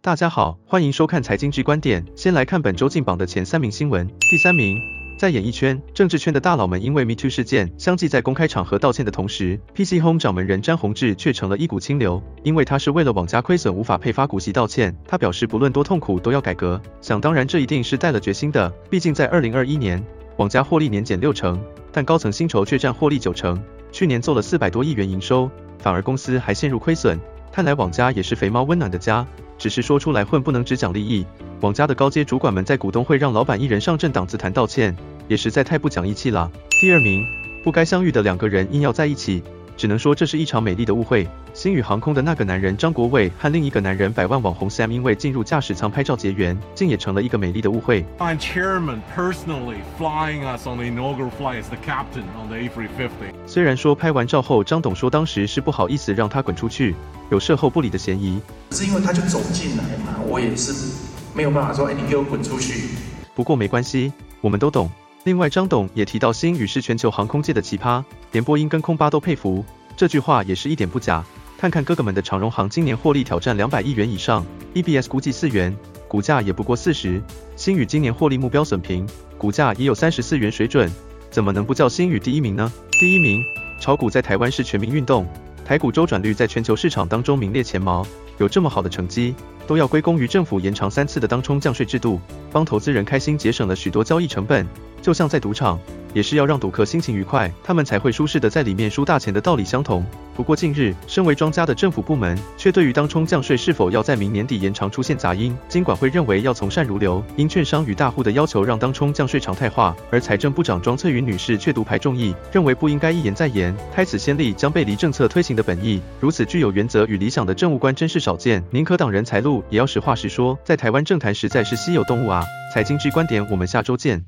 大家好，欢迎收看财经之观点。先来看本周进榜的前三名新闻。第三名，在演艺圈、政治圈的大佬们因为 Me Too 事件，相继在公开场合道歉的同时，PC Home 掌门人詹宏志却成了一股清流，因为他是为了网家亏损无法配发股息道歉。他表示，不论多痛苦都要改革。想当然，这一定是带了决心的。毕竟在2021年，网家获利年减六成，但高层薪酬却占获利九成。去年做了四百多亿元营收，反而公司还陷入亏损。看来网家也是肥猫温暖的家，只是说出来混不能只讲利益。网家的高阶主管们在股东会让老板一人上阵挡紫檀道歉，也实在太不讲义气了。第二名，不该相遇的两个人硬要在一起。只能说这是一场美丽的误会。星宇航空的那个男人张国伟和另一个男人百万网红 Sam 因为进入驾驶舱拍照结缘，竟也成了一个美丽的误会。My chairman personally flying us on the inaugural flight as the captain on the A350 虽然说拍完照后，张董说当时是不好意思让他滚出去，有事后不理的嫌疑。是因为他就走进来嘛，我也是没有办法说，哎，你给我滚出去。不过没关系，我们都懂。另外，张董也提到星宇是全球航空界的奇葩，连波音跟空巴都佩服，这句话也是一点不假。看看哥哥们的长荣航今年获利挑战两百亿元以上，E B S 估计四元，股价也不过四十。星宇今年获利目标损平，股价也有三十四元水准，怎么能不叫星宇第一名呢？第一名，炒股在台湾是全民运动，台股周转率在全球市场当中名列前茅，有这么好的成绩，都要归功于政府延长三次的当冲降税制度，帮投资人开心节省了许多交易成本。就像在赌场，也是要让赌客心情愉快，他们才会舒适的在里面输大钱的道理相同。不过近日，身为庄家的政府部门，却对于当冲降税是否要在明年底延长出现杂音。金管会认为要从善如流，因券商与大户的要求让当冲降税常态化，而财政部长庄翠云女士却独排众议，认为不应该一延再延，开此先例将背离政策推行的本意。如此具有原则与理想的政务官真是少见，宁可挡人财路，也要实话实说。在台湾政坛实在是稀有动物啊！财经之观点，我们下周见。